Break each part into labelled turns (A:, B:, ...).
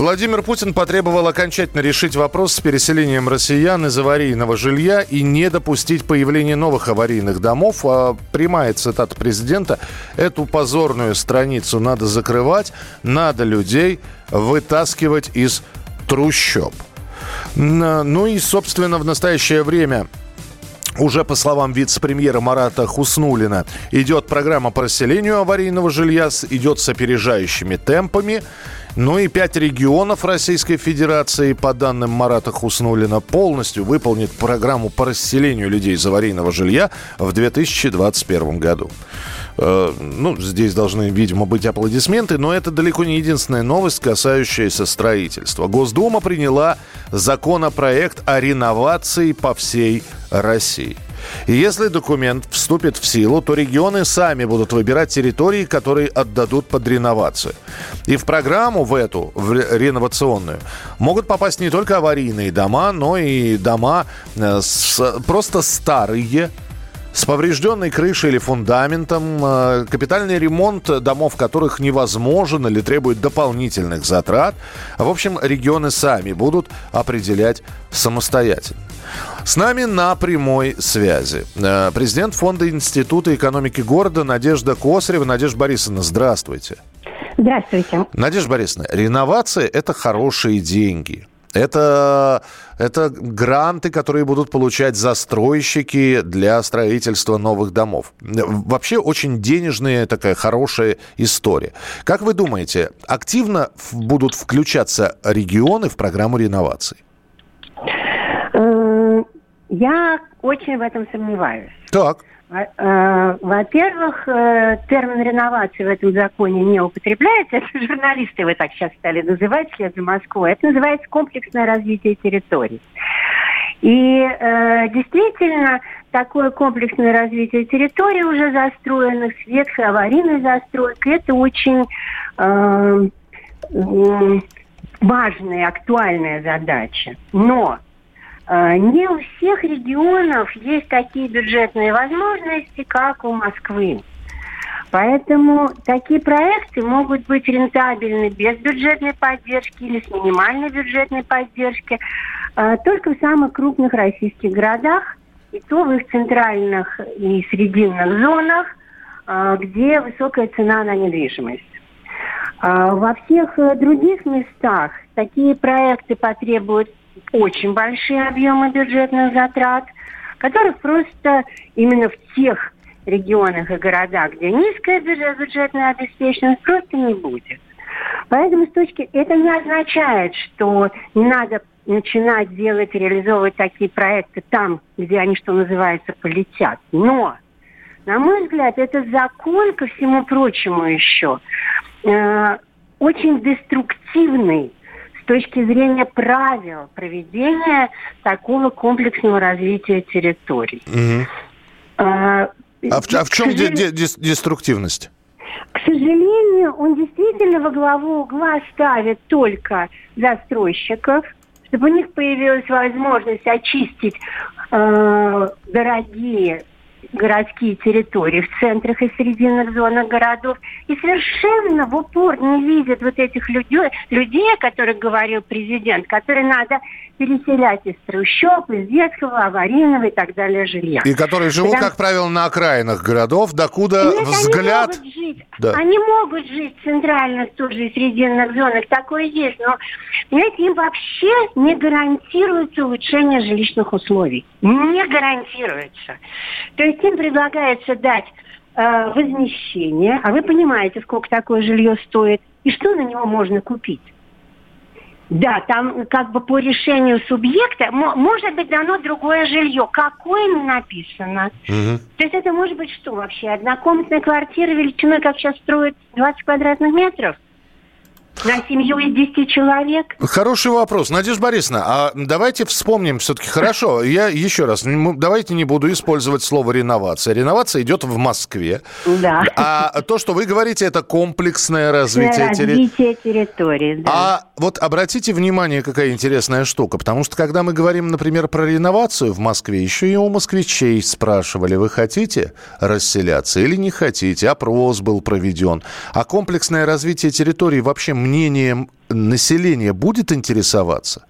A: Владимир Путин потребовал окончательно решить вопрос с переселением россиян из аварийного жилья и не допустить появления новых аварийных домов. А прямая цитата президента. Эту позорную страницу надо закрывать, надо людей вытаскивать из трущоб. Ну и, собственно, в настоящее время уже по словам вице-премьера Марата Хуснулина, идет программа по расселению аварийного жилья, идет с опережающими темпами. Ну и пять регионов Российской Федерации, по данным Марата Хуснулина, полностью выполнит программу по расселению людей из аварийного жилья в 2021 году. Э, ну, здесь должны, видимо, быть аплодисменты, но это далеко не единственная новость, касающаяся строительства. Госдума приняла законопроект о реновации по всей России. И если документ вступит в силу, то регионы сами будут выбирать территории, которые отдадут под реновацию. И в программу в эту, в реновационную, могут попасть не только аварийные дома, но и дома э, с, просто старые, с поврежденной крышей или фундаментом, э, капитальный ремонт домов, которых невозможен или требует дополнительных затрат. В общем, регионы сами будут определять самостоятельно. С нами на прямой связи э, президент Фонда Института экономики города Надежда Косарева. Надежда Борисовна, здравствуйте.
B: Здравствуйте.
A: Надежда Борисовна, реновация – это хорошие деньги. Это, это гранты, которые будут получать застройщики для строительства новых домов. Вообще очень денежная такая хорошая история. Как вы думаете, активно будут включаться регионы в программу реновации?
B: Я очень в этом сомневаюсь.
A: Так.
B: Э, Во-первых, э, термин реновации в этом законе не употребляется. Это журналисты его так сейчас стали называть вслед за Москвой. Это называется комплексное развитие территорий. И э, действительно, такое комплексное развитие территорий уже застроенных, с ветхой аварийной застройкой, это очень э, важная, актуальная задача. Но не у всех регионов есть такие бюджетные возможности, как у Москвы. Поэтому такие проекты могут быть рентабельны без бюджетной поддержки или с минимальной бюджетной поддержки э, только в самых крупных российских городах, и то в их центральных и срединных зонах, э, где высокая цена на недвижимость. А Во всех э, других местах такие проекты потребуют очень большие объемы бюджетных затрат, которых просто именно в тех регионах и городах, где низкая бюджет- бюджетная обеспеченность, просто не будет. Поэтому с точки это не означает, что не надо начинать делать, реализовывать такие проекты там, где они, что называется, полетят. Но, на мой взгляд, это закон, ко всему прочему еще, э, очень деструктивный точки зрения правил проведения такого комплексного развития территорий.
A: Мгм.
B: Э,
A: А в, а в чем
B: сожалению-
A: де- дес- деструктивность?
B: к сожалению, он действительно во главу угла ставит только застройщиков, чтобы у них появилась возможность очистить э, дорогие городские территории в центрах и срединных зонах городов. И совершенно в упор не видят вот этих людей, людей, о которых говорил президент, которые надо переселять из трущоб, из детского, аварийного и так далее жилья.
A: И которые живут,
B: Потому-
A: как правило, на окраинах городов, докуда
B: Нет,
A: взгляд...
B: Они могут, жить,
A: Да.
B: они могут жить в центральных тоже и срединных зонах, такое есть, но, понимаете, им вообще не гарантируется улучшение жилищных условий. Не гарантируется. То есть им предлагается дать э, возмещение, а вы понимаете, сколько такое жилье стоит, и что на него можно купить. Да, там как бы по решению субъекта мо- может быть дано другое жилье. Какое не написано.
A: Мгм.
B: То есть это может быть что вообще? Однокомнатная квартира величиной, как сейчас строят, 20 квадратных метров? На семью из 10 человек?
A: Хороший вопрос. Надежда Борисовна, а давайте вспомним все-таки. Хорошо, я еще раз, давайте не буду использовать слово реновация. Реновация идет в Москве.
B: Да.
A: А то, что вы говорите, это комплексное развитие,
B: развитие территории. Да.
A: А вот обратите внимание, какая интересная штука. Потому что, когда мы говорим, например, про реновацию в Москве, еще и у москвичей спрашивали, вы хотите расселяться или не хотите? Опрос был проведен. А комплексное развитие территории вообще мнением населения будет интересоваться?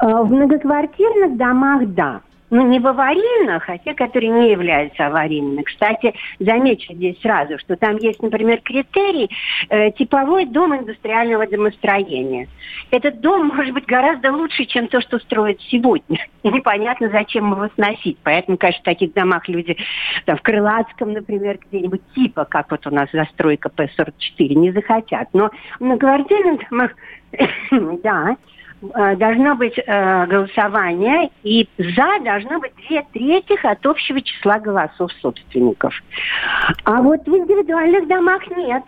B: Э, в многоквартирных домах – да ну, не в аварийных, а те, которые не являются аварийными. Кстати, замечу здесь сразу, что там есть, например, критерий э, типовой дом индустриального домостроения. Этот дом может быть гораздо лучше, чем то, что строят сегодня. И непонятно, зачем его сносить. Поэтому, конечно, в таких домах люди там, в Крылатском, например, где-нибудь типа, как вот у нас застройка П-44, не захотят. Но на квартирных домах, да, должно быть э, голосование, и за должно быть две трети от общего числа голосов собственников. А вот в индивидуальных домах нет.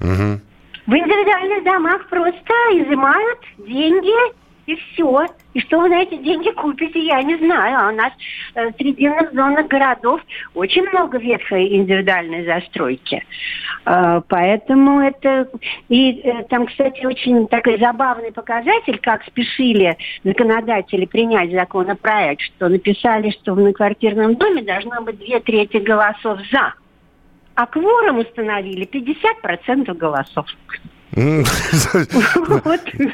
B: Угу. В индивидуальных домах просто изымают деньги и все. И что вы на эти деньги купите, я не знаю. А у нас э, в срединных зонах городов очень много ветхой индивидуальной застройки. Э, поэтому это... И э, там, кстати, очень такой забавный показатель, как спешили законодатели принять законопроект, что написали, что в многоквартирном доме должно быть две трети голосов «за». А кворум установили 50% голосов.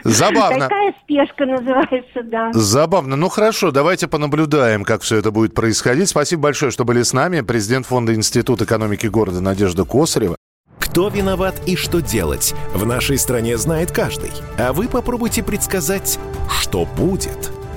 A: Забавно.
B: Такая спешка называется, да.
A: Забавно. Ну хорошо, давайте понаблюдаем, как все это будет происходить. Спасибо большое, что были с нами. Президент Фонда Института экономики города Надежда Косарева.
C: Кто виноват и что делать, в нашей стране знает каждый. А вы попробуйте предсказать, что будет.